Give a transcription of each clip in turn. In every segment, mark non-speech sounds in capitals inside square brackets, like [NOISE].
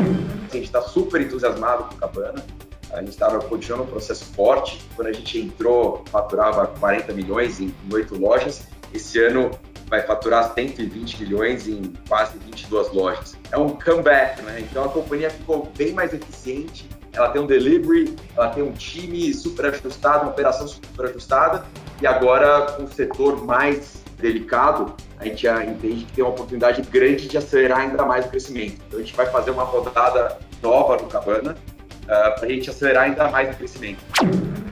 A gente está super entusiasmado com o Cabana. A gente estava continuando um processo forte. Quando a gente entrou, faturava 40 milhões em oito lojas. Esse ano vai faturar 120 milhões em quase 22 lojas. É um comeback, né? Então a companhia ficou bem mais eficiente. Ela tem um delivery, ela tem um time super ajustado, uma operação super ajustada. E agora, com o setor mais delicado, a gente já entende que tem uma oportunidade grande de acelerar ainda mais o crescimento. Então a gente vai fazer uma rodada nova no Cabana, uh, ah, para a gente acelerar ainda mais o crescimento.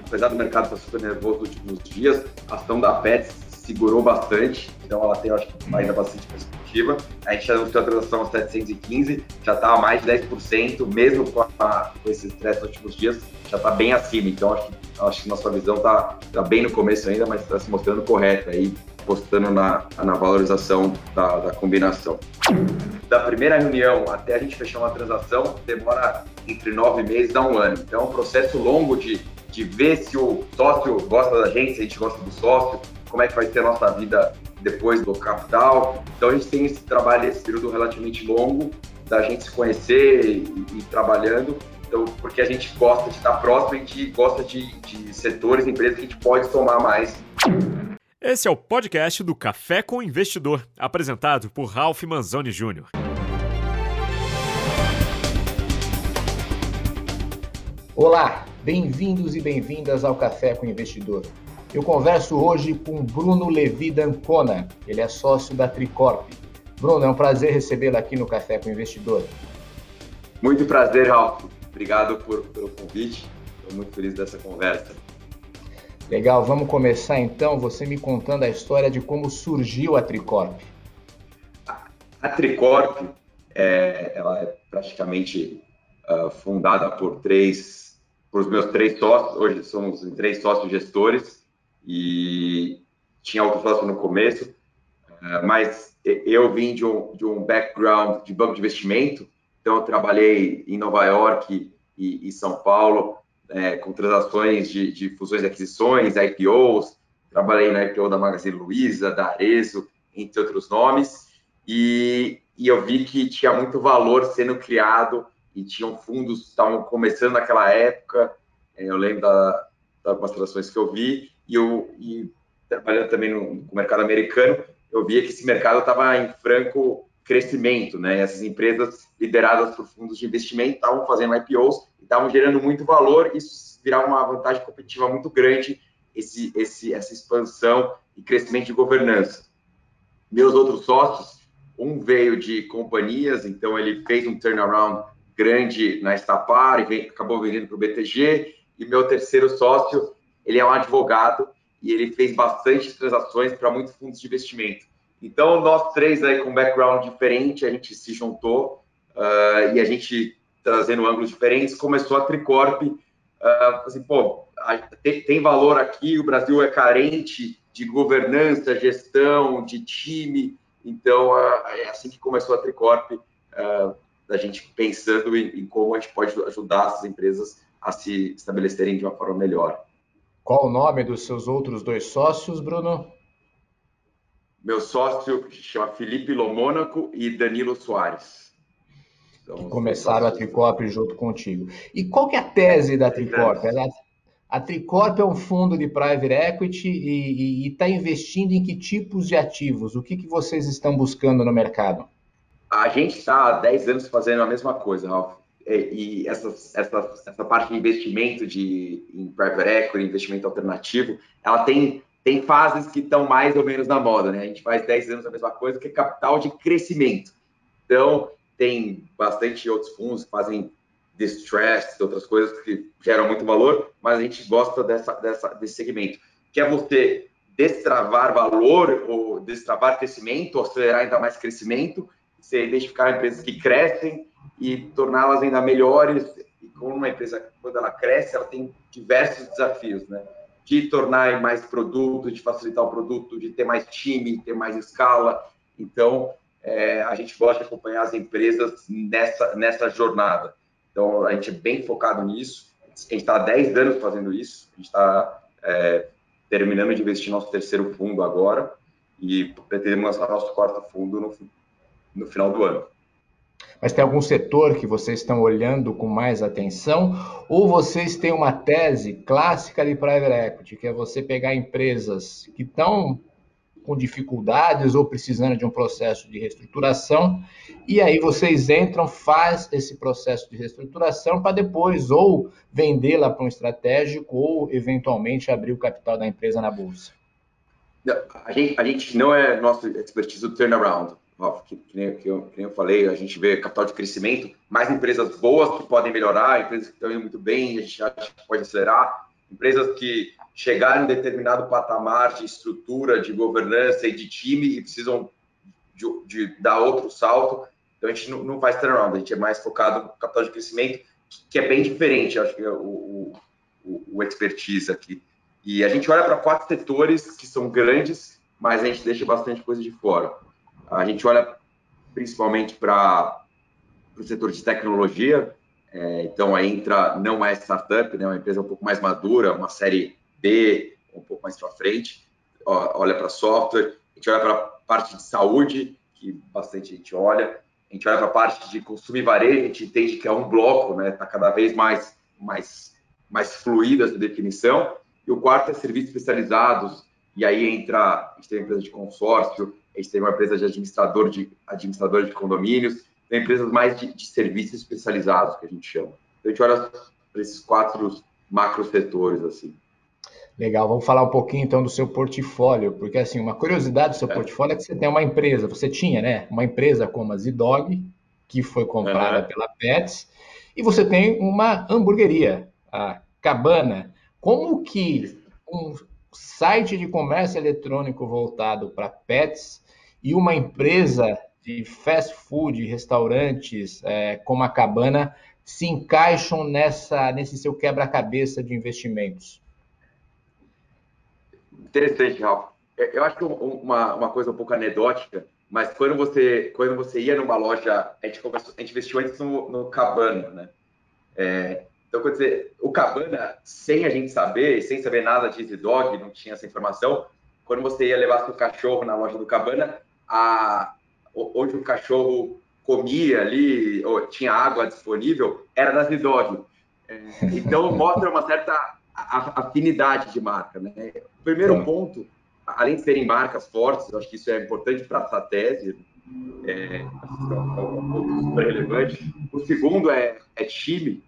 Apesar do mercado estar super nervoso nos últimos dias, a ação da Pets segurou bastante, então ela tem, acho que, ainda bastante perspectiva. A gente anunciou a transação aos 715, já está a mais de 10%, mesmo com, a, com esse estresse nos últimos dias, já está bem acima. Então, acho que, acho que nossa visão está tá bem no começo ainda, mas está se mostrando correta aí, apostando na, na valorização da, da combinação. Da primeira reunião até a gente fechar uma transação, demora entre nove meses a um ano. Então, é um processo longo de, de ver se o sócio gosta da gente, se a gente gosta do sócio, como é que vai ser a nossa vida depois do capital. Então, a gente tem esse trabalho, esse período relativamente longo da gente se conhecer e, e trabalhando. Então, porque a gente gosta de estar próximo, a gente gosta de, de setores, empresas que a gente pode tomar mais. Esse é o podcast do Café com Investidor, apresentado por Ralph Manzoni Jr. Olá, bem-vindos e bem-vindas ao Café com Investidor. Eu converso hoje com Bruno Levi Dancona, ele é sócio da Tricorp. Bruno, é um prazer recebê-lo aqui no Café com Investidor. Muito prazer, Ralph. Obrigado por, pelo convite. Estou muito feliz dessa conversa. Legal, vamos começar então você me contando a história de como surgiu a Tricorp. A Tricorp é, ela é praticamente uh, fundada por três, por meus três sócios. Hoje somos três sócios gestores e tinha outro sócio no começo, uh, mas eu vim de um, de um background de banco de investimento, então eu trabalhei em Nova York e, e São Paulo é, com transações de, de, fusões e aquisições, IPOs, trabalhei na IPO da Magazine Luiza, da Arezo, entre outros nomes, e, e eu vi que tinha muito valor sendo criado e tinham fundos que estavam começando naquela época, é, eu lembro da, das algumas transações que eu vi, e, eu, e trabalhando também no, no mercado americano, eu via que esse mercado estava em franco crescimento, né? Essas empresas lideradas por fundos de investimento estavam fazendo IPOs e estavam gerando muito valor, isso virava uma vantagem competitiva muito grande, esse, esse, essa expansão e crescimento de governança. Meus outros sócios, um veio de companhias, então ele fez um turnaround grande na Estapar e acabou vendendo para o BTG, e meu terceiro sócio, ele é um advogado e ele fez bastante transações para muitos fundos de investimento. Então, nós três aí com background diferente, a gente se juntou uh, e a gente, trazendo ângulos diferentes, começou a Tricorp, uh, assim, pô, tem, tem, valor aqui, o Brasil é carente de governança, gestão, de time, então uh, é assim que começou a Tricorp, uh, a gente pensando em, em como a gente pode ajudar essas empresas a se estabelecerem de uma forma melhor. Qual o nome dos seus outros dois sócios, Bruno? Meu sócio chama Felipe Lomônaco e Danilo Soares. Então, que começaram a Tricorp junto contigo. E qual que é a tese da Tricorp? Ela, a Tricorp é um fundo de private equity e está investindo em que tipos de ativos? O que, que vocês estão buscando no mercado? A gente está há 10 anos fazendo a mesma coisa, Ralf. E, e essa, essa, essa parte de investimento de, em private equity, investimento alternativo, ela tem tem fases que estão mais ou menos na moda, né? A gente faz 10 anos a mesma coisa, que é capital de crescimento. Então, tem bastante outros fundos que fazem distress, outras coisas que geram muito valor, mas a gente gosta dessa, dessa, desse segmento. Que é você destravar valor ou destravar crescimento, ou acelerar ainda mais crescimento, você identificar empresas que crescem e torná-las ainda melhores. E como uma empresa, quando ela cresce, ela tem diversos desafios, né? De tornar mais produto, de facilitar o produto, de ter mais time, ter mais escala. Então, é, a gente gosta de acompanhar as empresas nessa, nessa jornada. Então, a gente é bem focado nisso. A gente está há 10 anos fazendo isso. A gente está é, terminando de investir nosso terceiro fundo agora e pretendemos lançar nosso quarto fundo no, no final do ano. Mas tem algum setor que vocês estão olhando com mais atenção? Ou vocês têm uma tese clássica de private equity, que é você pegar empresas que estão com dificuldades ou precisando de um processo de reestruturação, e aí vocês entram, faz esse processo de reestruturação para depois ou vendê-la para um estratégico ou eventualmente abrir o capital da empresa na bolsa. A gente, a gente não é nosso expertise do turnaround, que, que, nem, que, eu, que nem eu falei, a gente vê capital de crescimento, mais empresas boas que podem melhorar, empresas que estão indo muito bem, a gente acha que pode acelerar, empresas que chegar em determinado patamar de estrutura, de governança e de time e precisam de, de dar outro salto. Então a gente não, não, faz turnaround, a gente é mais focado no capital de crescimento, que é bem diferente, acho que é o, o, o expertise aqui. E a gente olha para quatro setores que são grandes, mas a gente deixa bastante coisa de fora. A gente olha principalmente para o setor de tecnologia, é, então aí entra não é startup, né, uma empresa um pouco mais madura, uma série B, um pouco mais para frente, olha para software, a gente olha para a parte de saúde, que bastante gente olha, a gente olha para a parte de consumo e varejo, a gente entende que é um bloco, né? Está cada vez mais, mais, mais fluida essa definição. E o quarto é serviços especializados, e aí entra, a gente tem empresa de consórcio, a gente tem uma empresa de administrador de, administrador de condomínios, tem empresas mais de, de serviços especializados, que a gente chama. Então, a gente olha para esses quatro macro setores, assim. Legal, vamos falar um pouquinho então do seu portfólio, porque assim, uma curiosidade do seu é. portfólio é que você tem uma empresa, você tinha, né, uma empresa como a Zidog, que foi comprada pela Pets, e você tem uma hamburgueria, a Cabana. Como que um site de comércio eletrônico voltado para pets e uma empresa de fast food, restaurantes é, como a Cabana se encaixam nessa nesse seu quebra-cabeça de investimentos? Interessante, Ralf. É, eu acho que uma, uma coisa um pouco anedótica, mas quando você, quando você ia numa loja, a gente, a gente investiu antes no, no Cabana, né? É, então, quer dizer, o Cabana, sem a gente saber, sem saber nada de Easy Dog, não tinha essa informação, quando você ia levar seu cachorro na loja do Cabana, a, onde o cachorro comia ali, ou tinha água disponível, era da Easy Dog. É, então, [LAUGHS] mostra uma certa afinidade de marca. Né? O primeiro ponto, além de serem marcas fortes, acho que isso é importante para essa tese, é, super relevante. O segundo é, é time,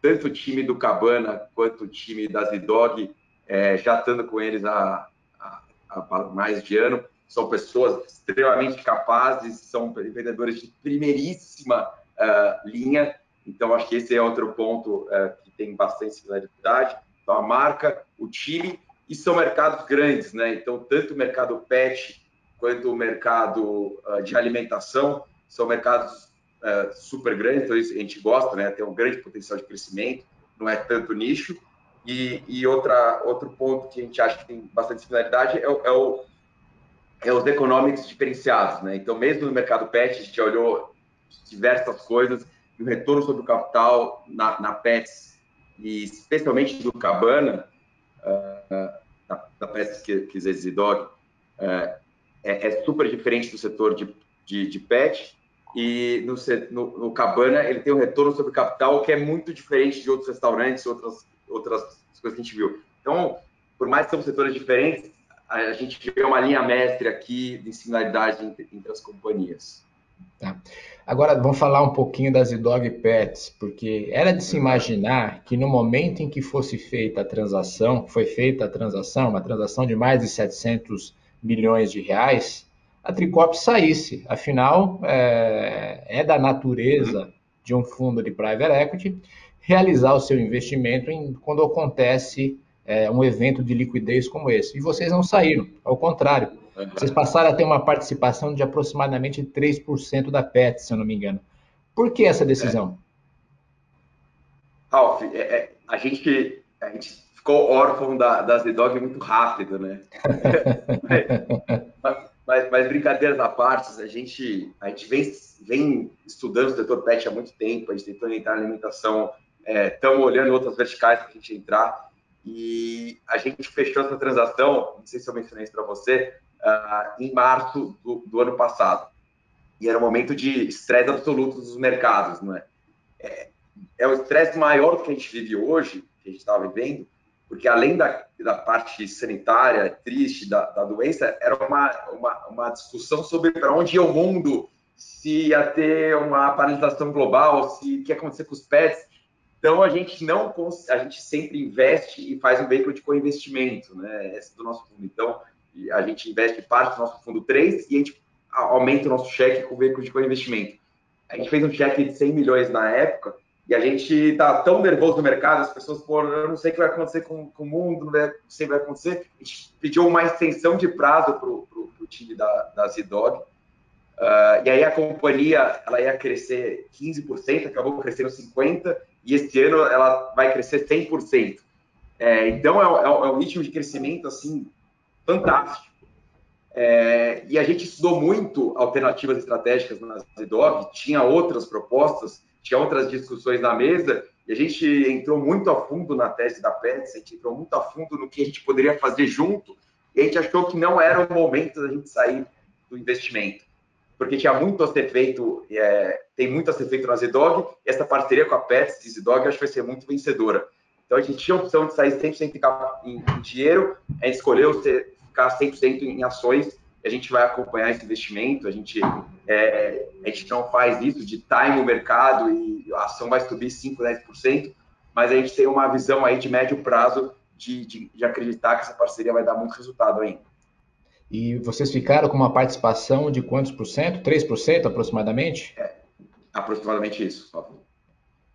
tanto o time do Cabana quanto o time da Zidog, é, já estando com eles há, há, há, mais de ano, são pessoas extremamente capazes, são vendedores de primeiríssima uh, linha, então acho que esse é outro ponto uh, que tem bastante similaridade. Então, a marca, o time, e são mercados grandes, né? Então, tanto o mercado pet quanto o mercado uh, de alimentação são mercados super grandes, então a gente gosta, né? Tem um grande potencial de crescimento, não é tanto nicho. E, e outra, outro ponto que a gente acha que tem bastante similaridade é é, o, é os economics diferenciados, né? Então, mesmo no mercado pet, a gente olhou diversas coisas e o retorno sobre o capital na, na Pets e especialmente do Cabana, uh, da, da peça que, que Zezzy Dog, uh, é, é, super diferente do setor de, de, de pet, e no, no, no, Cabana ele tem um retorno sobre capital que é muito diferente de outros restaurantes, outras, outras coisas que a gente viu. Então, por mais que são setores diferentes, a gente vê uma linha mestre aqui de similaridade entre, entre as companhias. Tá. Agora vamos falar um pouquinho das dog pets, porque era de se imaginar que no momento em que fosse feita a transação, foi feita a transação, uma transação de mais de 700 milhões de reais, a Tricorp saísse. Afinal, é, é da natureza de um fundo de private equity realizar o seu investimento em, quando acontece é, um evento de liquidez como esse. E vocês não saíram, ao contrário vocês passaram a ter uma participação de aproximadamente 3% da PET, se eu não me engano. Por que essa decisão? É. Ralf, é, é, a, gente, a gente ficou órfão da, da Z-Dog muito rápido, né? mas, [LAUGHS] mas, mas, brincadeiras à parte, a gente, a gente vem, vem estudando o setor PET há muito tempo, a gente tentou entrar na alimentação, estamos é, olhando outras verticais para a gente entrar, e a gente fechou essa transação, não sei se eu mencionei isso para você, uh, em março do, do, ano passado. e era um momento de estresse absoluto dos mercados, não é? É, é o estresse maior que a gente vive hoje, que a gente estava vivendo, porque além da, da parte sanitária triste da, da doença, era uma, uma, uma discussão sobre para onde ia o mundo, se ia ter uma paralisação global, se o que ia acontecer com os pets. Então a gente não a gente sempre investe e faz um veículo de co-investimento, né? Esse é do nosso fundo. Então a gente investe parte do nosso fundo 3 e a gente aumenta o nosso cheque com o veículo de co-investimento. A gente fez um cheque de 100 milhões na época e a gente tá tão nervoso no mercado, as pessoas, pô, eu não sei o que vai acontecer com, com o mundo, não sei o que vai acontecer. A gente pediu uma extensão de prazo para o time da, da Z-Dog. Uh, e aí a companhia ela ia crescer 15%, acabou crescendo 50%, e esse ano ela vai crescer 100%. É, então é, é, é um ritmo de crescimento assim fantástico. É, e a gente estudou muito alternativas estratégicas na Z-Dog, tinha outras propostas, tinha outras discussões na mesa, e a gente entrou muito a fundo na tese da Pets, a gente entrou muito a fundo no que a gente poderia fazer junto, e a gente achou que não era o momento da gente sair do investimento porque tinha muito a ser feito, é, tem muito a ser feito na Zdog, e essa parceria com a Pets e Zdog acho que vai ser muito vencedora. Então a gente tinha a opção de sair 100% em, em dinheiro, a gente escolheu ficar 100% em ações, a gente vai acompanhar esse investimento, a gente, é, a gente não faz isso de time o mercado e a ação vai subir 5%, 10%, mas a gente tem uma visão aí de médio prazo de, de, de acreditar que essa parceria vai dar muito resultado ainda. E vocês ficaram com uma participação de quantos por cento? 3% aproximadamente? É, aproximadamente isso.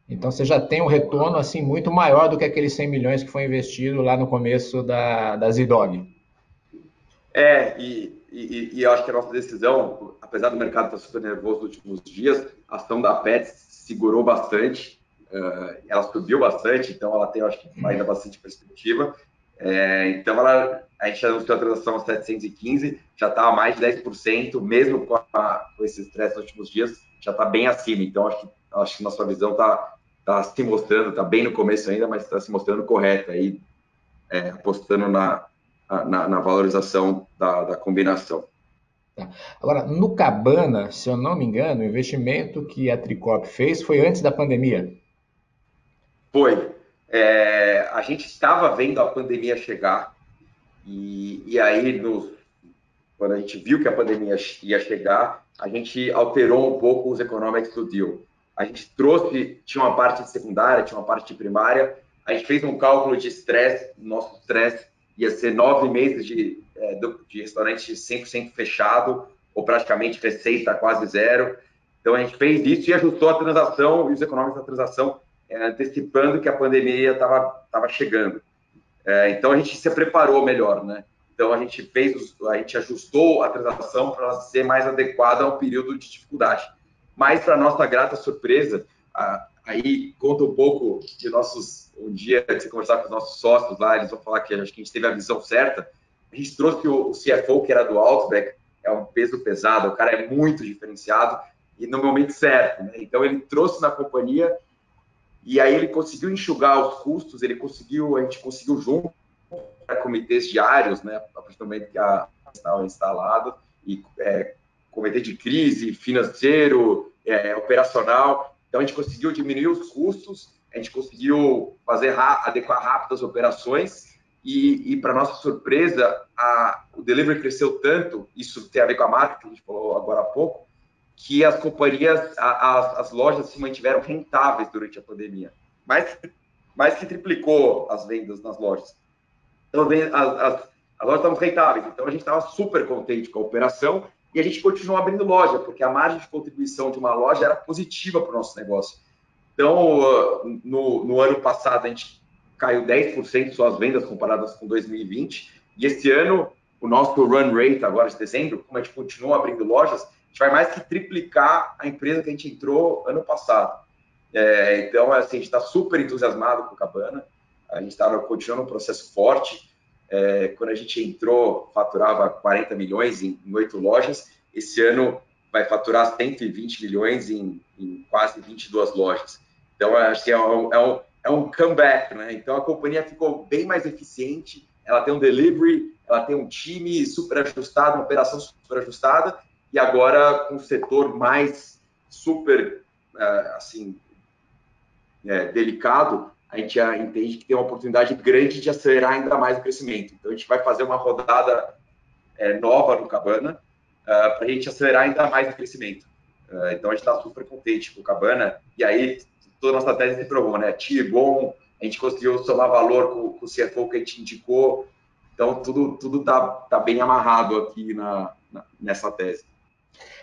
Então você já tem um retorno assim muito maior do que aqueles 100 milhões que foi investido lá no começo da, da Zidog. É, e, e, e, eu acho que a nossa decisão, apesar do mercado estar super nervoso nos últimos dias, a ação da Pets segurou bastante, uh, ela subiu bastante, então ela tem, acho que, ainda bastante perspectiva. É, então, ela, a gente anunciou a transação 715, já está a mais de 10%, mesmo com, a, com esse estresse nos últimos dias, já está bem acima. Então, acho que, acho que nossa visão está tá se mostrando, está bem no começo ainda, mas está se mostrando correta, aí, é, apostando na, na, na valorização da, da combinação. Tá. Agora, no Cabana, se eu não me engano, o investimento que a Tricorp fez foi antes da pandemia. Foi. É, a gente estava vendo a pandemia chegar e, e aí, quando a gente viu que a pandemia ia chegar, a gente alterou um pouco os economics do deal. A gente trouxe, tinha uma parte de secundária, tinha uma parte de primária, a gente fez um cálculo de estresse, nosso estresse ia ser nove meses de, é, de restaurante 100% fechado, ou praticamente receita quase zero. Então a gente fez isso e ajustou a transação e os econômicos da transação antecipando que a pandemia estava tava chegando. É, então a gente se preparou melhor, né? Então a gente fez, a gente ajustou a transação para ser mais adequada ao período de dificuldade. Mas para nossa grata surpresa, a, aí conta um pouco de nossos um dia que você conversar com os nossos sócios lá, eles vão falar que acho que a gente teve a visão certa. A gente trouxe o, o CFO que era do Outback, é um peso pesado, o cara é muito diferenciado e no momento certo. Né? Então ele trouxe na companhia e aí ele conseguiu enxugar os custos, ele conseguiu, a gente conseguiu junto para comitês diários, né, a partir do momento que a estava instalado, e é, comitê de crise, financeiro, é, operacional. Então a gente conseguiu diminuir os custos, a gente conseguiu fazer adequar rápido as operações e, e para nossa surpresa, a, o delivery cresceu tanto, isso tem a ver com a marca que a gente falou agora há pouco, que as companhias, as, as lojas se mantiveram rentáveis durante a pandemia. Mais, mais que triplicou as vendas nas lojas. Então, as, as, as lojas estavam rentáveis. Então, a gente estava super contente com a operação e a gente continuou abrindo loja, porque a margem de contribuição de uma loja era positiva para o nosso negócio. Então, no, no ano passado, a gente caiu 10% suas vendas comparadas com 2020. E esse ano, o nosso run rate, agora de dezembro, como a gente continua abrindo lojas, a gente vai mais que triplicar a empresa que a gente entrou ano passado. É, então, assim, a gente está super entusiasmado com o Cabana, a gente está continuando um processo forte. É, quando a gente entrou, faturava 40 milhões em oito lojas, esse ano vai faturar 120 milhões em, em quase 22 lojas. Então, acho que é um, é, um, é um comeback, né? Então, a companhia ficou bem mais eficiente, ela tem um delivery, ela tem um time super ajustado, uma operação super ajustada, e agora com um setor mais super, uh, assim, é, delicado, a gente entende que tem uma oportunidade grande de acelerar ainda mais o crescimento. Então, a gente vai fazer uma rodada é, nova no Cabana uh, para a gente acelerar ainda mais o crescimento. Uh, então, a gente está super contente com o Cabana. E aí, toda a nossa tese se provou, né? TI bom, a gente conseguiu somar valor com, com o CFO que a gente indicou. Então, tudo tudo tá, tá bem amarrado aqui na, na nessa tese.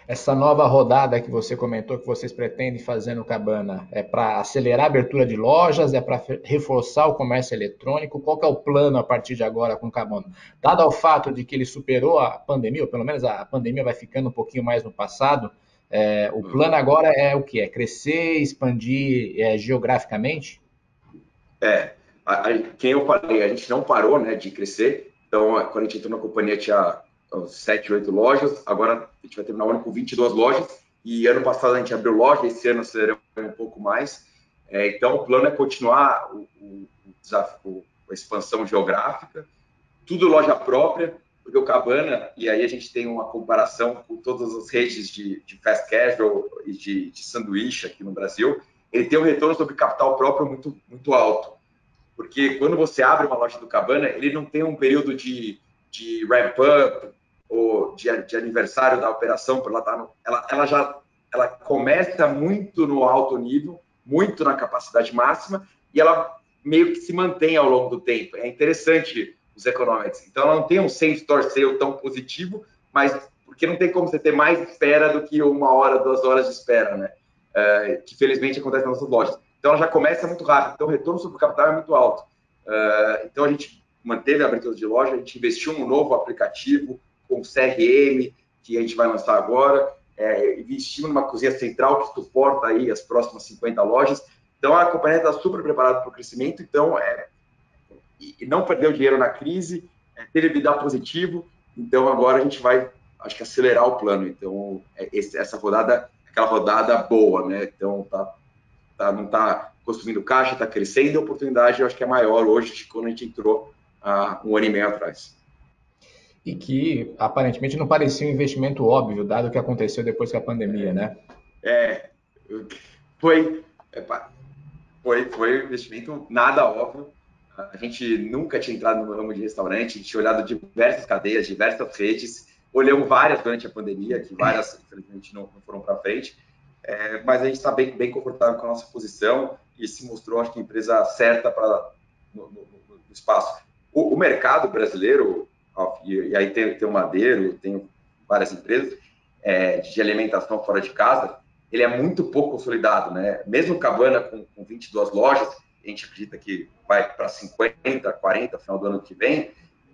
Essa nova rodada que você comentou que vocês pretendem fazer no Cabana é para acelerar a abertura de lojas, é para reforçar o comércio eletrônico? Qual é o plano a partir de agora com o Cabana? Dado ao fato de que ele superou a pandemia, ou pelo menos a pandemia vai ficando um pouquinho mais no passado, é, o plano agora é o que? É crescer, expandir é, geograficamente? É, a, a, quem eu falei, a gente não parou né, de crescer. Então, quando a gente entrou na companhia, tinha sete, oito lojas. Agora a gente vai terminar o ano com 22 lojas. E ano passado a gente abriu loja, esse ano será um pouco mais. É, então, o plano é continuar o, o, o desafio, a expansão geográfica, tudo loja própria, porque o Cabana, e aí a gente tem uma comparação com todas as redes de, de fast casual e de, de sanduíche aqui no Brasil, ele tem um retorno sobre capital próprio muito, muito alto. Porque quando você abre uma loja do Cabana, ele não tem um período de, de ramp-up, ou de, de aniversário da operação, ela, tá no, ela, ela já ela começa muito no alto nível, muito na capacidade máxima, e ela meio que se mantém ao longo do tempo. É interessante os economics. Então, ela não tem um same-store sale tão positivo, mas porque não tem como você ter mais espera do que uma hora, duas horas de espera, né? É, que felizmente acontece nas nossas lojas. Então, ela já começa muito rápido. Então, o retorno sobre o capital é muito alto. É, então, a gente manteve a abertura de loja, a gente investiu um novo aplicativo, com CRM, que a gente vai lançar agora, é, investimos numa cozinha central que suporta aí as próximas 50 lojas. Então, a companhia está super preparada para o crescimento, então, é, e não perdeu dinheiro na crise, é, teve vida positivo, então agora a gente vai, acho que, acelerar o plano. Então, é, esse, essa rodada, aquela rodada boa, né? Então, tá, tá, não está construindo caixa, está crescendo, a oportunidade eu acho que é maior hoje de quando a gente entrou há um ano e meio atrás e que aparentemente não parecia um investimento óbvio, dado o que aconteceu depois da pandemia, né? É, foi, foi, foi um investimento nada óbvio. A gente nunca tinha entrado no ramo de restaurante, a gente tinha olhado diversas cadeias, diversas redes, olhamos várias durante a pandemia, que várias, infelizmente, não, não foram para frente, é, mas a gente está bem, bem confortável com a nossa posição e se mostrou, acho que, a empresa certa para no, no, no, espaço. O, mercado brasileiro, e, aí tem, tem o Madeiro, tem várias empresas é, de alimentação fora de casa, ele é muito pouco consolidado, né? Mesmo Cabana com, com 22 lojas, a gente acredita que vai para 50, 40 no final do ano que vem,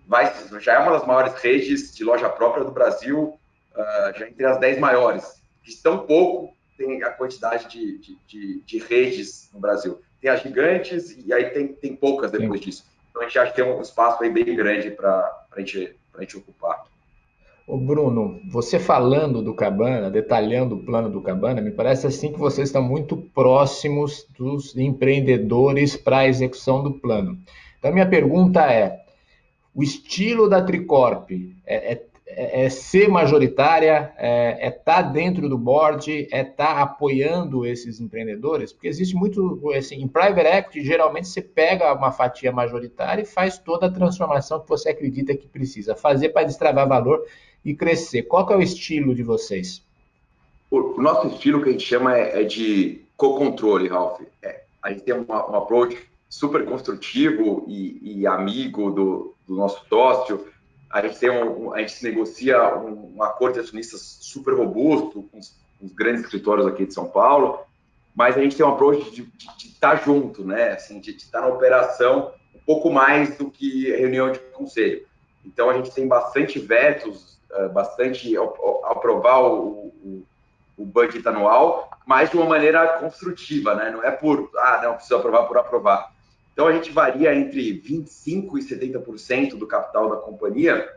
vai, já é uma das maiores redes de loja própria do Brasil, uh, já entre as 10 maiores. De tão pouco tem a quantidade de, de, de, de, redes no Brasil. Tem as gigantes e aí tem, tem poucas depois Sim. disso. Então a gente acha que tem um espaço aí bem grande para a gente, gente ocupar. Ô Bruno, você falando do Cabana, detalhando o plano do Cabana, me parece assim que vocês estão muito próximos dos empreendedores para a execução do plano. Então, minha pergunta é: o estilo da Tricorp é, é é, é, ser majoritária, é estar é tá dentro do board, é estar tá apoiando esses empreendedores, porque existe muito, assim, em private equity, geralmente você pega uma fatia majoritária e faz toda a transformação que você acredita que precisa fazer para destravar valor e crescer. Qual é o estilo de vocês? O nosso estilo que a gente chama é, é de co-controle, Ralph. É, a gente tem um approach super construtivo e, e amigo do, do nosso sócio, a gente tem um, a gente negocia um, um acordo de acionistas super robusto com os, com os, grandes escritórios aqui de São Paulo, mas a gente tem um approach de, estar tá junto, né? Assim, de, estar na operação um pouco mais do que reunião de conselho. Então a gente tem bastante vetos, eh, bastante aprovar o, o, o budget anual, mas de uma maneira construtiva, né? Não é por ah não precisa aprovar por aprovar. Então, a gente varia entre 25% e 70% do capital da companhia,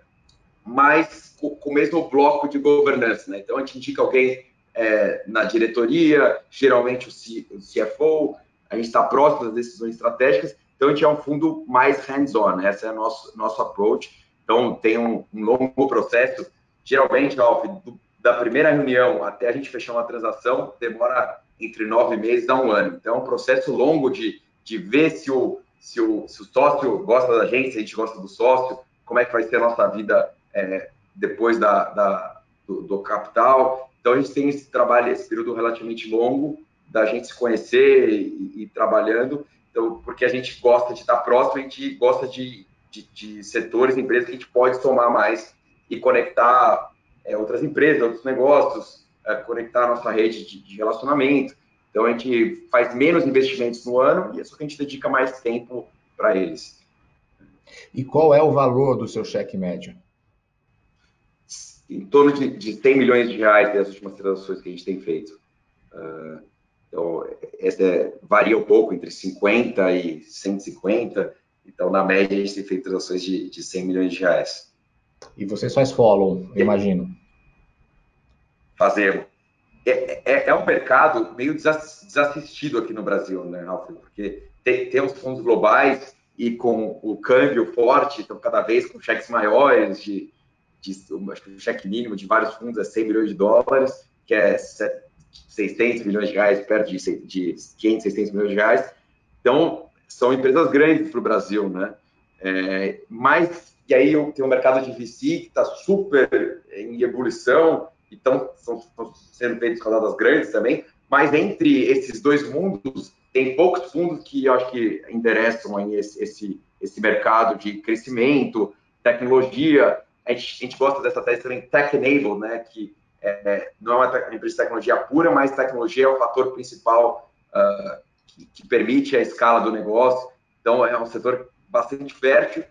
mas com, o mesmo bloco de governança. Né? Então, a gente indica alguém é, na diretoria, geralmente o, CFO, a gente está próximo das decisões estratégicas, então a gente é um fundo mais hands-on, né? esse é o nosso, nosso approach. Então, tem um, um longo processo, geralmente, ó, do, da primeira reunião até a gente fechar uma transação demora entre nove meses a um ano. Então, é um processo longo de, de ver se o, se, o, se o sócio gosta da gente, se a gente gosta do sócio, como é que vai ser a nossa vida é, depois da, da do, do, capital. Então, a gente tem esse trabalho, esse período relativamente longo da gente se conhecer e, e trabalhando, então, porque a gente gosta de estar próximo, a gente gosta de, de, de setores, empresas que a gente pode somar mais e conectar é, outras empresas, outros negócios, é, conectar a nossa rede de, de, relacionamento. Então, a gente faz menos investimentos no ano e é só que a gente dedica mais tempo para eles. E qual é o valor do seu cheque médio? Em torno de, de 100 milhões de reais das últimas transações que a gente tem feito. Uh, então, essa é, varia um pouco entre 50 e 150. Então, na média, a gente tem feito transações de, de 100 milhões de reais. E vocês faz follow, eu imagino. Fazemos. É, é, é, um mercado meio desassistido aqui no Brasil, né, Ralf? Porque tem, tem os fundos globais e com o câmbio forte, então cada vez com cheques maiores, de, de o cheque mínimo de vários fundos é 100 milhões de dólares, que é 600 milhões de reais, perto de, de 500, 600 milhões de reais. Então, são empresas grandes para o Brasil, né? É, mas e aí tenho um mercado de VC que está super em ebulição, então estão sendo feitas rodadas grandes também, mas entre esses dois mundos, tem poucos fundos que eu acho que interessam aí esse, esse, esse mercado de crescimento, tecnologia. A gente, a gente gosta dessa tese também, tech-enable, né? que é, não é uma empresa de tecnologia pura, mas tecnologia é o fator principal uh, que, que permite a escala do negócio. Então, é um setor bastante fértil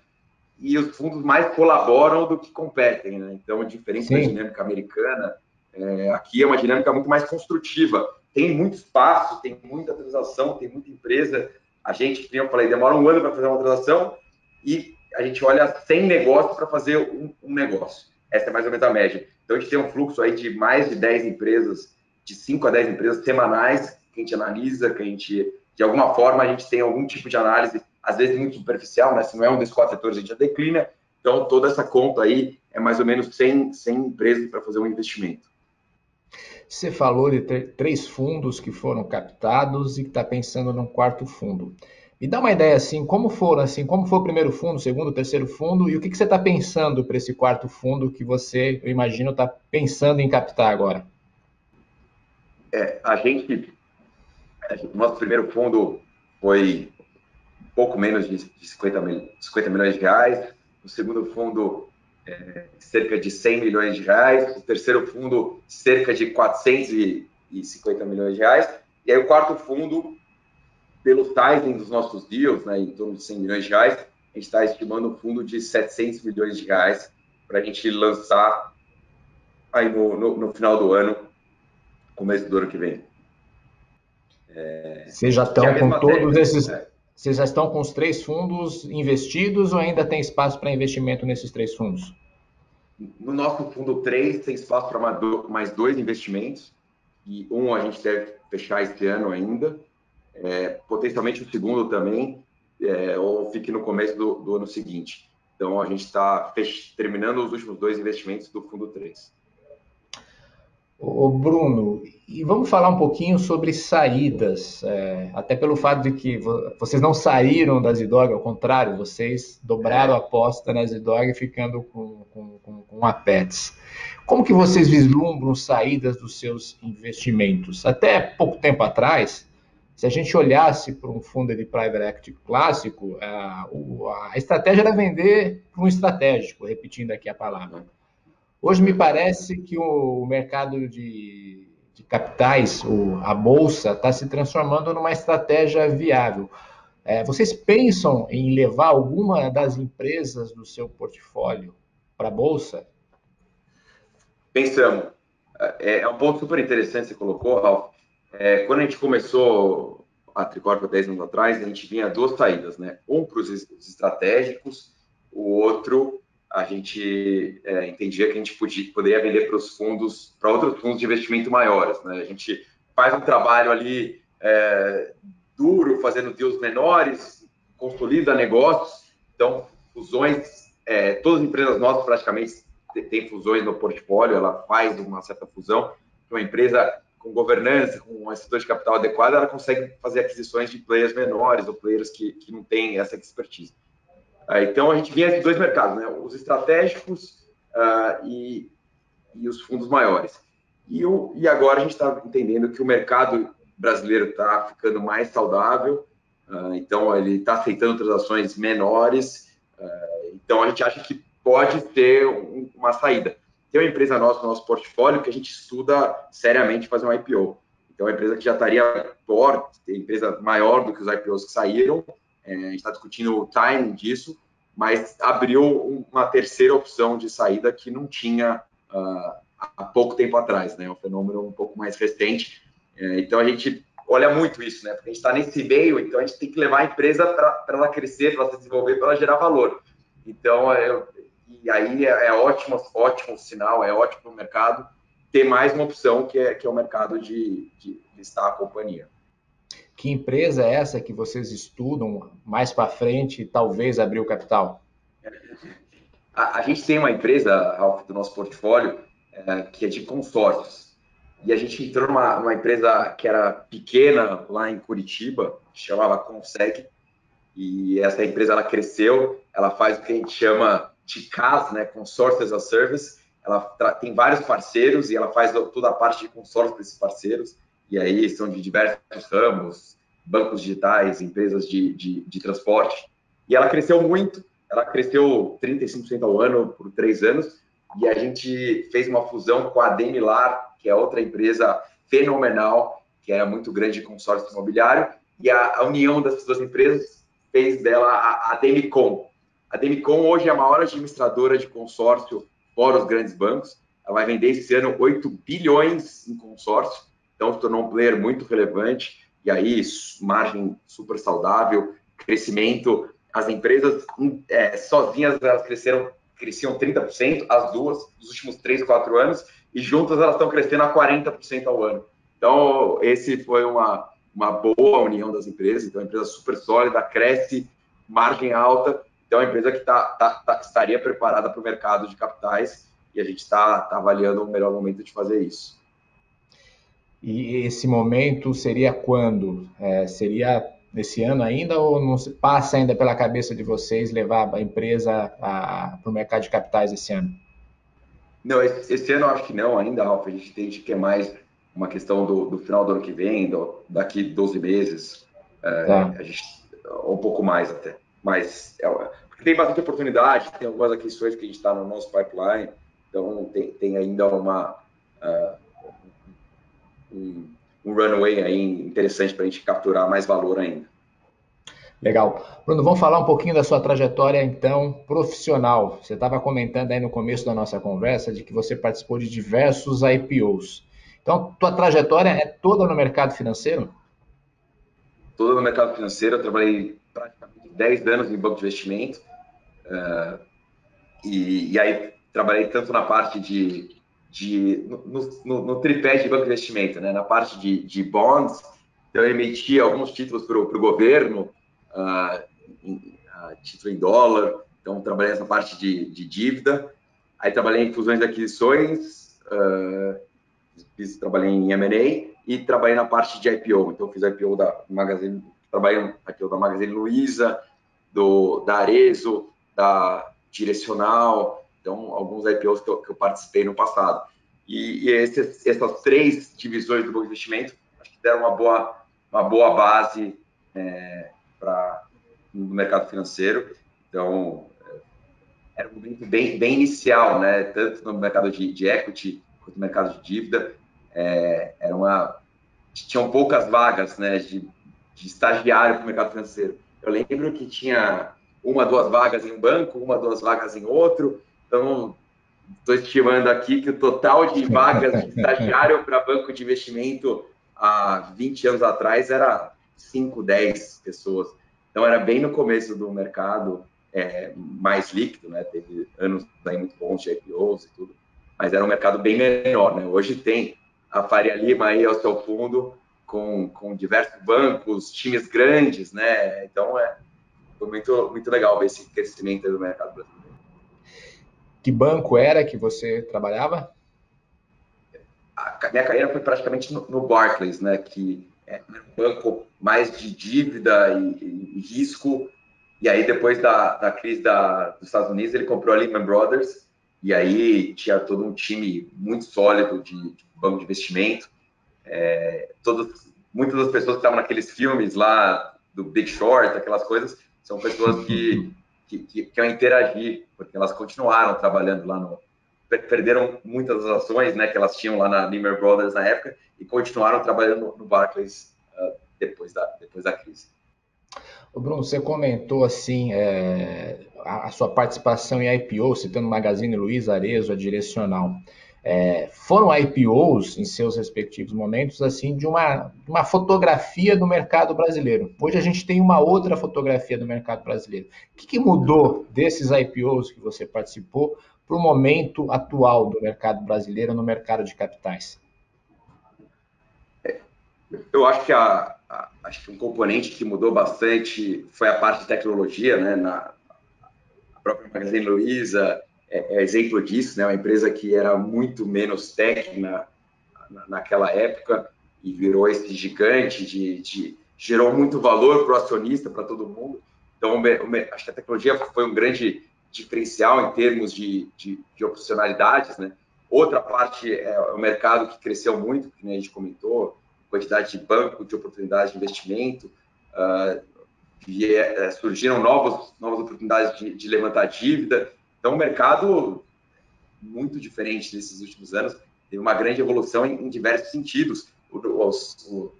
e os fundos mais colaboram do que competem, né? Então, diferente Sim. da dinâmica americana, é, aqui é uma dinâmica muito mais construtiva. Tem muito espaço, tem muita transação, tem muita empresa. A gente, como eu falei, demora um ano para fazer uma transação e a gente olha 100 negócios para fazer um, um, negócio. Essa é mais ou menos a média. Então, a gente tem um fluxo aí de mais de 10 empresas, de 5 a 10 empresas semanais que a gente analisa, que a gente, de alguma forma, a gente tem algum tipo de análise às vezes muito superficial, né? Se não é um desses quatro setores, a gente já declina. Então, toda essa conta aí é mais ou menos 100, 100 empresas para fazer um investimento. Você falou de três fundos que foram captados e que está pensando num quarto fundo. Me dá uma ideia assim, como foram assim, como foi o primeiro fundo, o segundo, o terceiro fundo e o que, que você está pensando para esse quarto fundo que você, eu imagino, está pensando em captar agora? É, a gente, nosso primeiro fundo foi pouco menos de 50, mil, 50 milhões de reais, o segundo fundo é, cerca de 100 milhões de reais, o terceiro fundo cerca de 450 milhões de reais, e aí o quarto fundo, pelo timing dos nossos deals, né, em torno de 100 milhões de reais, a gente está estimando um fundo de 700 milhões de reais para a gente lançar aí no, no, no, final do ano, começo do ano que vem. É, Vocês já estão é com todos esses... É, vocês já estão com os três fundos investidos ou ainda tem espaço para investimento nesses três fundos? No nosso fundo 3 tem espaço para mais dois investimentos, e um a gente deve fechar este ano ainda, é, potencialmente o segundo também, é, ou fique no começo do, do ano seguinte. Então a gente está terminando os últimos dois investimentos do fundo 3. O Bruno, e vamos falar um pouquinho sobre saídas, é, até pelo fato de que vocês não saíram da Zidog, ao contrário, vocês dobraram a aposta na Zidog ficando com, com, com, com a Pets. Como que vocês vislumbram saídas dos seus investimentos? Até pouco tempo atrás, se a gente olhasse para um fundo de private equity clássico, a, a estratégia era vender para um estratégico, repetindo aqui a palavra. Hoje me parece que o mercado de, de capitais, o, a bolsa, está se transformando numa estratégia viável. É, vocês pensam em levar alguma das empresas do seu portfólio para a bolsa? Pensamos. É, é, um ponto super interessante que você colocou, Ralf. É, quando a gente começou a Tricorp há 10 anos atrás, a gente vinha duas saídas, né? Um para os estratégicos, o outro a gente é, entendia que a gente podia, poderia vender para os fundos, para outros fundos de investimento maiores. Né? A gente faz um trabalho ali é, duro, fazendo deals menores, consolida negócios. Então, fusões, é, todas as empresas nossas praticamente tem fusões no portfólio, ela faz uma certa fusão. Uma empresa com governança, com uma estrutura de capital adequada, ela consegue fazer aquisições de players menores ou players que, que não têm essa expertise. Uh, então, a gente vinha de dois mercados, né? os estratégicos uh, e, e os fundos maiores. E, o, e agora a gente está entendendo que o mercado brasileiro está ficando mais saudável, uh, então ele está aceitando transações menores, uh, então a gente acha que pode ter um, uma saída. Tem uma empresa nossa no nosso portfólio que a gente estuda seriamente fazer um IPO. Então, é uma empresa que já estaria forte, empresa maior do que os IPOs que saíram, é, a gente está discutindo o timing disso, mas abriu uma terceira opção de saída que não tinha uh, há pouco tempo atrás, né? É um fenômeno um pouco mais recente. É, então a gente olha muito isso, né? Porque a gente está nesse meio, então a gente tem que levar a empresa para ela crescer, para ela se desenvolver, para ela gerar valor. Então, é, e aí é, é, ótimo, ótimo sinal, é ótimo para o mercado ter mais uma opção que é, que é o mercado de, de listar a companhia. Que empresa é essa que vocês estudam mais para frente e talvez abrir o capital? A, a, gente tem uma empresa, Ralf, do nosso portfólio, é, que é de consórcios. E a gente entrou numa, empresa que era pequena lá em Curitiba, chamava Conseg. E essa empresa ela cresceu, ela faz o que a gente chama de CAS, né, Consórcio as a Service. Ela tem vários parceiros e ela faz toda a parte de consórcio desses parceiros. E aí são de diversos ramos, bancos digitais, empresas de, de, de transporte. E ela cresceu muito, ela cresceu 35% ao ano por três anos e a gente fez uma fusão com a Demilar, que é outra empresa fenomenal, que era muito grande de consórcio imobiliário, e a, a união dessas duas empresas fez dela a, a Demicon. A Demicon hoje é a maior administradora de consórcio fora os grandes bancos. Ela vai vender esse ano 8 bilhões em consórcio, então se tornou um player muito relevante. E aí, margem super saudável, crescimento. As empresas é, sozinhas elas cresceram cresciam 30%, as duas, nos últimos 3, 4 anos, e juntas elas estão crescendo a 40% ao ano. Então, esse foi uma, uma boa união das empresas, então, a empresa super sólida, cresce, margem alta, então, uma empresa que tá, tá, tá estaria preparada para o mercado de capitais, e a gente está tá avaliando o melhor momento de fazer isso. E esse momento seria quando? É, seria nesse ano ainda ou não se passa ainda pela cabeça de vocês levar a empresa para o mercado de capitais esse ano? Não, esse, esse ano eu acho que não ainda, Ralf. A gente entende que é mais uma questão do, do final do ano que vem, do, daqui 12 meses, é, tá. a gente, um pouco mais até. Mas é, tem bastante oportunidade, tem algumas aquisições que a gente está no nosso pipeline, então tem, tem ainda uma, uh, um, um runway aí interessante para a gente capturar mais valor ainda. Legal. Bruno, vamos falar um pouquinho da sua trajetória, então, profissional. Você estava comentando aí no começo da nossa conversa de que você participou de diversos IPOs. Então, tua trajetória é toda no mercado financeiro? Toda no mercado financeiro. Eu trabalhei praticamente 10 anos em banco de investimento. Uh, e, e, aí, trabalhei tanto na parte de de, no, no, no, tripé de banco de investimento, né? na parte de, de bonds, então eu emitia alguns títulos para o governo, uh, título em dólar, então trabalhei nessa parte de, de dívida, aí trabalhei em fusões e aquisições, uh, fiz, trabalhei em M&A e trabalhei na parte de IPO, então fiz IPO da Magazine, trabalhei IPO da Magazine Luiza, do, da Arezo, da Direcional, então, alguns IPOs que eu, que eu participei no passado. E, e esses, essas três divisões do banco de investimento acho que deram uma boa, uma boa base é, para o mercado financeiro. Então, é, era um momento bem, bem inicial, né? tanto no mercado de, de equity quanto no mercado de dívida. É, era uma, tinham poucas vagas né, de, de estagiário para o mercado financeiro. Eu lembro que tinha uma, duas vagas em um banco, uma, duas vagas em outro, então, estou estimando aqui que o total de [LAUGHS] vagas de estagiário para banco de investimento há 20 anos atrás era 5, 10 pessoas. Então, era bem no começo do mercado é, mais líquido, né? Teve anos aí muito bons de IPOs e tudo, mas era um mercado bem menor, né? Hoje tem a Faria Lima aí ao seu fundo, com, com diversos bancos, times grandes, né? Então, é, foi muito, muito legal ver esse crescimento do mercado brasileiro. Que banco era que você trabalhava? A minha carreira foi praticamente no, no Barclays, né? Que é um banco mais de dívida e, e risco. E aí, depois da, da crise da, dos Estados Unidos, ele comprou a Lehman Brothers. E aí tinha todo um time muito sólido de, de banco de investimento. É, todas, muitas das pessoas que estavam naqueles filmes lá do Big Short, aquelas coisas, são pessoas que, que, que, que eu interagir, porque elas continuaram trabalhando lá no. Perderam muitas das ações né, que elas tinham lá na Lehman Brothers na época e continuaram trabalhando no Barclays uh, depois, da, depois da crise. O Bruno, você comentou assim é, a, a, sua participação em IPO, citando Magazine Luiza, Arezo, a Direcional é, foram IPOs em seus respectivos momentos assim de uma, uma fotografia do mercado brasileiro. Hoje a gente tem uma outra fotografia do mercado brasileiro. O que, que mudou desses IPOs que você participou para o momento atual do mercado brasileiro no mercado de capitais? Eu acho que, a, a, acho que um componente que mudou bastante foi a parte de tecnologia, né? Na, a própria Magazine Luiza, é, é exemplo disso, né? Uma empresa que era muito menos técnica na, naquela época e virou esse gigante de, de gerou muito valor para o acionista, para todo mundo. Então, acho que a tecnologia foi um grande diferencial em termos de, de, de opcionalidades, né? Outra parte é o mercado que cresceu muito, que a gente comentou, quantidade de banco, de oportunidades de investimento, uh, e, uh, surgiram novos, novas oportunidades de, de levantar dívida, então, o mercado muito diferente nesses últimos anos, teve uma grande evolução em, em diversos sentidos. O, o,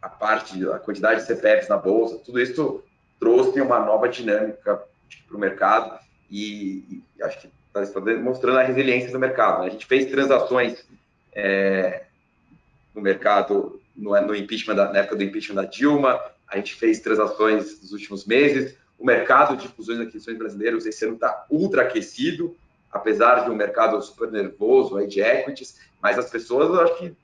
a parte, a quantidade de CPFs na bolsa, tudo isso trouxe uma nova dinâmica para o mercado e, e, acho que está demonstrando a resiliência do mercado. A gente fez transações é, no mercado no, no impeachment da, na época do impeachment da Dilma, a gente fez transações nos últimos meses, o mercado de fusões e aquisições brasileiros esse ano está ultra aquecido, apesar de um mercado super nervoso aí de equities, mas as pessoas eu acho que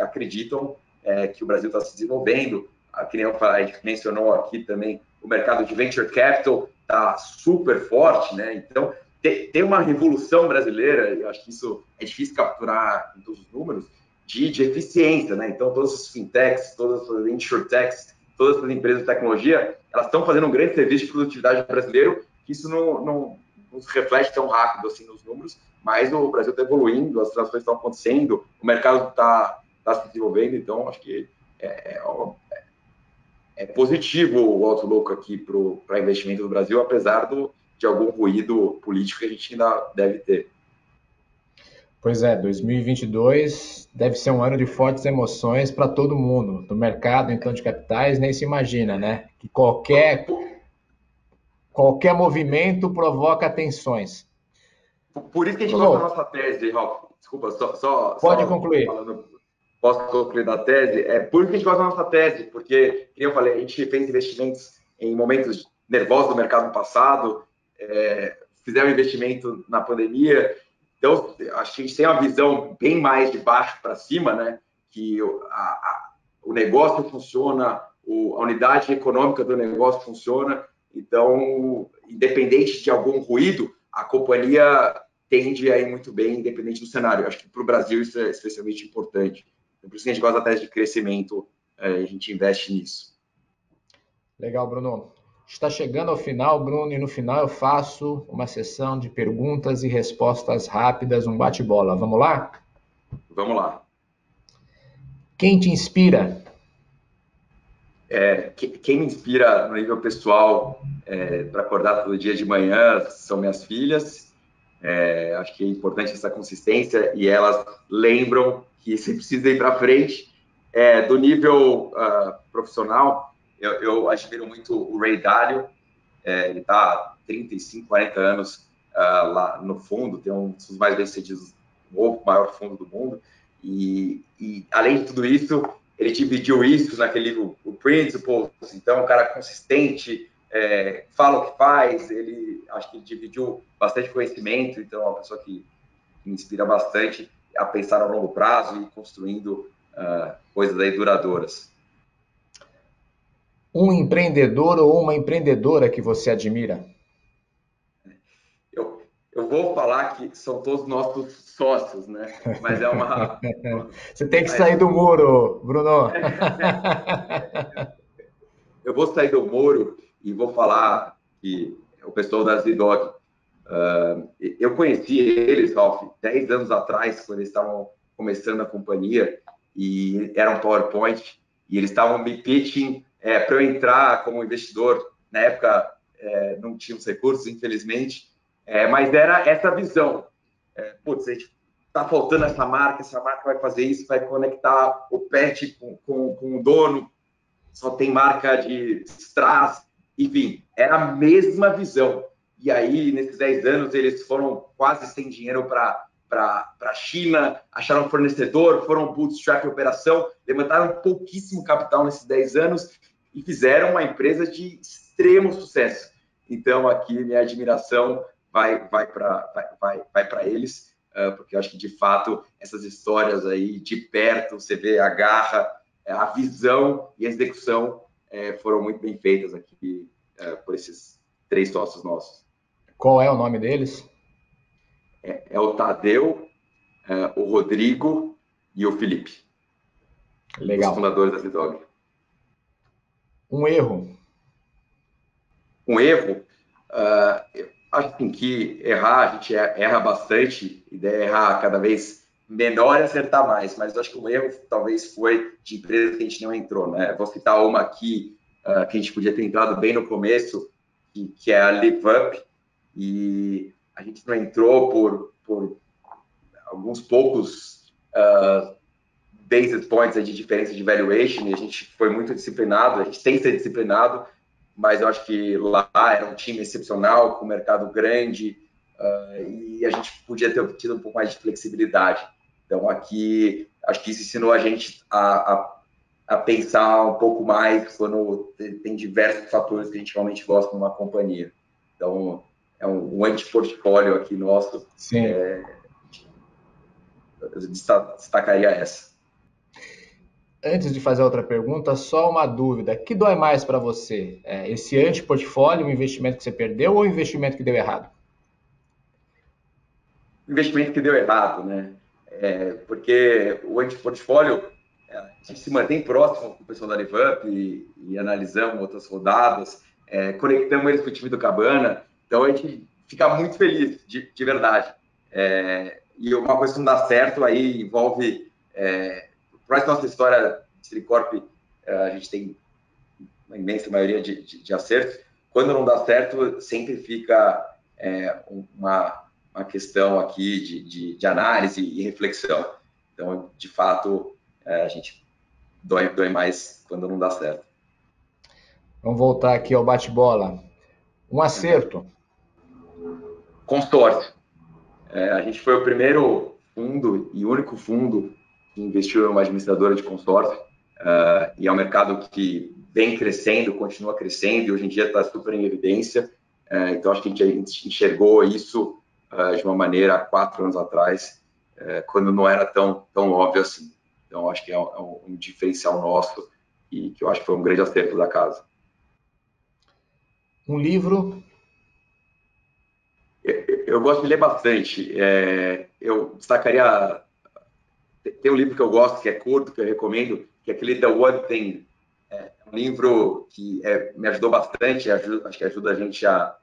acreditam é, que o Brasil está se desenvolvendo. A, que nem a gente mencionou aqui também, o mercado de venture capital está super forte, né? Então tem, uma revolução brasileira, eu acho que isso é difícil capturar em todos os números, de, de eficiência, né? Então todas as fintechs, todas as insurtechs todas as empresas de tecnologia, elas estão fazendo um grande serviço de produtividade brasileiro, que isso não, não, não se reflete tão rápido assim nos números, mas o Brasil está evoluindo, as transações estão acontecendo, o mercado está tá se desenvolvendo, então acho que é, é, é positivo o outlook aqui para investimento do Brasil, apesar do, de algum ruído político que a gente ainda deve ter. Pois é, 2022 deve ser um ano de fortes emoções para todo mundo. No mercado, então, de capitais, nem se imagina, né? Que qualquer, qualquer movimento provoca tensões. Por isso que a gente gosta da nossa tese, Ralf. Desculpa, só. só Pode só concluir. Falando, posso concluir da tese? É por isso que a gente gosta da nossa tese, porque, como eu falei, a gente fez investimentos em momentos nervosos do mercado passado, é, fizemos investimento na pandemia então, a gente tem uma visão bem mais de baixo para cima, né? Que a, a, o negócio funciona, o, a unidade econômica do negócio funciona. Então, independente de algum ruído, a companhia tende a ir muito bem, independente do cenário. Acho que para o Brasil isso é especialmente importante. Por isso que a gente gosta da tese de crescimento, é, a gente investe nisso. Legal, Bruno está chegando ao final, Bruno, e no final eu faço uma sessão de perguntas e respostas rápidas, um bate-bola. Vamos lá? Vamos lá. Quem te inspira? É, quem me inspira no nível pessoal é, para acordar todo dia de manhã são minhas filhas. É, acho que é importante essa consistência e elas lembram que [LAUGHS] você precisa ir para frente. É, do nível uh, profissional, eu, eu admiro muito o Ray Dalio, é, ele está há 35, 40 anos uh, lá no fundo, tem um dos mais bem-sucedidos, o maior fundo do mundo, e, e, além de tudo isso, ele dividiu isso naquele livro, o Principles, então, um cara consistente, é, fala o que faz, ele, acho que ele dividiu bastante conhecimento, então, é uma pessoa que me inspira bastante a pensar a longo prazo e construindo uh, coisas aí duradouras um empreendedor ou uma empreendedora que você admira? Eu, eu vou falar que são todos nossos sócios, né? Mas é uma. [LAUGHS] Você tem que sair do muro, Bruno. [LAUGHS] eu vou sair do muro e vou falar que o pessoal da Z-Dog. Uh, eu conheci eles, Ralph, 10 anos atrás, quando eles estavam começando a companhia, e era um PowerPoint, e eles estavam me pitching é, para eu entrar como investidor. Na época, é, não tinha os recursos, infelizmente, é, mas era essa visão. É, putz, a gente está faltando essa marca, essa marca vai fazer isso, vai conectar o pet com, com, com o dono, só tem marca de strass, enfim, era a mesma visão. E aí, nesses 10 anos, eles foram quase sem dinheiro para a China, acharam fornecedor, foram bootstrap operação, levantaram pouquíssimo capital nesses 10 anos e fizeram uma empresa de extremo sucesso. Então, aqui, minha admiração vai, vai para vai, vai, vai eles, uh, porque eu acho que, de fato, essas histórias aí de perto, você vê a garra, a visão e a execução é, foram muito bem feitas aqui uh, por esses três sócios nossos. Qual é o nome deles? É, é o Tadeu, é, o Rodrigo e o Felipe. Legal. Os fundadores da Zidog. Um erro. Um erro? Uh, acho assim, que errar, a gente erra bastante, ideia é errar cada vez menor e acertar mais, mas acho que o erro talvez foi de empresa que a gente não entrou, né? Vou citar uma aqui uh, que a gente podia ter entrado bem no começo, que, que é a Live Up, e a gente não entrou por, por alguns poucos uh, basis points de diferença de valuation, e a gente foi muito disciplinado, a gente tem que ser disciplinado, mas eu acho que lá era um time excepcional, com um mercado grande, uh, e a gente podia ter tido um pouco mais de flexibilidade. Então, aqui, acho que isso ensinou a gente a, a, a pensar um pouco mais quando tem diversos fatores que a gente realmente gosta numa companhia. Então, é um, um antiportfólio aqui nosso. Sim. É, eu destacaria essa. Antes de fazer outra pergunta, só uma dúvida. que dói mais para você? É, esse antiportfólio, o investimento que você perdeu ou o investimento que deu errado? Investimento que deu errado, né? É, porque o antiportfólio, é, a gente se mantém próximo com o pessoal da Livup e, e analisamos outras rodadas, é, conectamos eles com o time do Cabana, então a gente fica muito feliz, de, de verdade. É, e uma coisa que não dá certo aí envolve é, por nossa história de Tricorp, é, a gente tem uma imensa maioria de, de, de acertos, quando não dá certo, sempre fica é, uma, uma questão aqui de, de, de, análise e reflexão. Então, de fato, é, a gente dói, dói mais quando não dá certo. Vamos voltar aqui ao bate-bola. Um acerto. Consórcio. É, a gente foi o primeiro fundo e único fundo que investiu em uma administradora de consórcio, uh, e é um mercado que vem crescendo, continua crescendo, e hoje em dia está super em evidência. Uh, então, acho que a gente enxergou isso uh, de uma maneira há quatro anos atrás, quando não era tão, tão óbvio assim. Então, acho que é um, é um diferencial nosso e que eu acho que foi um grande acerto da casa. Um livro eu gosto de ler bastante. É, eu destacaria tem um livro que eu gosto, que é curto, que eu recomendo, que é aquele The One Thing. É um livro que é, me ajudou bastante, ajuda, acho que ajuda a gente a,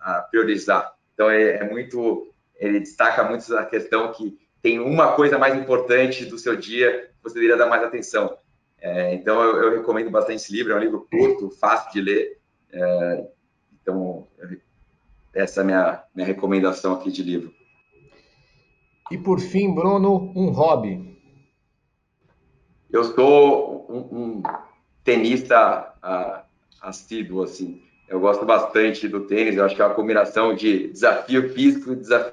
a priorizar. Então, é, é, muito. Ele destaca muito a questão que tem uma coisa mais importante do seu dia que você deveria dar mais atenção. É, então, eu, eu, recomendo bastante esse livro. É um livro curto, fácil de ler. É, então, essa é a minha, minha recomendação aqui de livro. E por fim, Bruno, um hobby. Eu sou um, um tenista uh, assíduo, assim. Eu gosto bastante do tênis. Eu acho que é uma combinação de desafio físico e desafio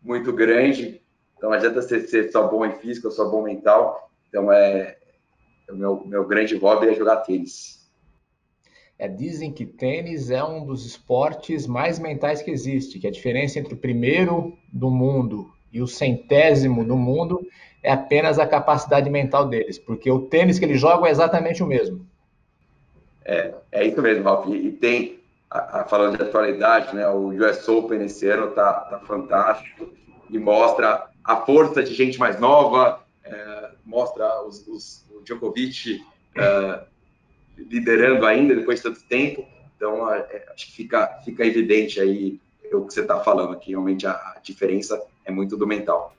muito grande. Então, não adianta ser, só bom em físico ou só bom mental. Então, é, o meu, meu grande hobby é jogar tênis. É, dizem que tênis é um dos esportes mais mentais que existe, que a diferença entre o primeiro do mundo e o centésimo do mundo é apenas a capacidade mental deles, porque o tênis que eles jogam é exatamente o mesmo. É, é isso mesmo, Ralf. E tem a, a, falando de atualidade, né, o US Open esse ano tá, tá fantástico e mostra a força de gente mais nova, é, mostra os, os, o Djokovic é, liderando ainda depois de tanto tempo. Então, é, acho que fica, fica evidente aí o que você está falando, que realmente a, a diferença é muito do mental.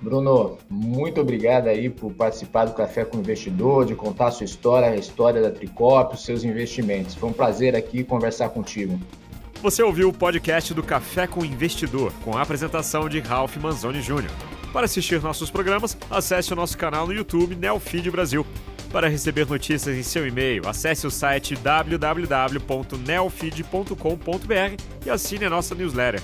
Bruno, muito obrigado aí por participar do Café com o Investidor, de contar a sua história, a história da Tricop, os seus investimentos. Foi um prazer aqui conversar contigo. Você ouviu o podcast do Café com o Investidor, com a apresentação de Ralph Manzoni Jr. Para assistir nossos programas, acesse o nosso canal no YouTube Neofeed Brasil. Para receber notícias em seu e-mail, acesse o site www.neofeed.com.br e assine a nossa newsletter.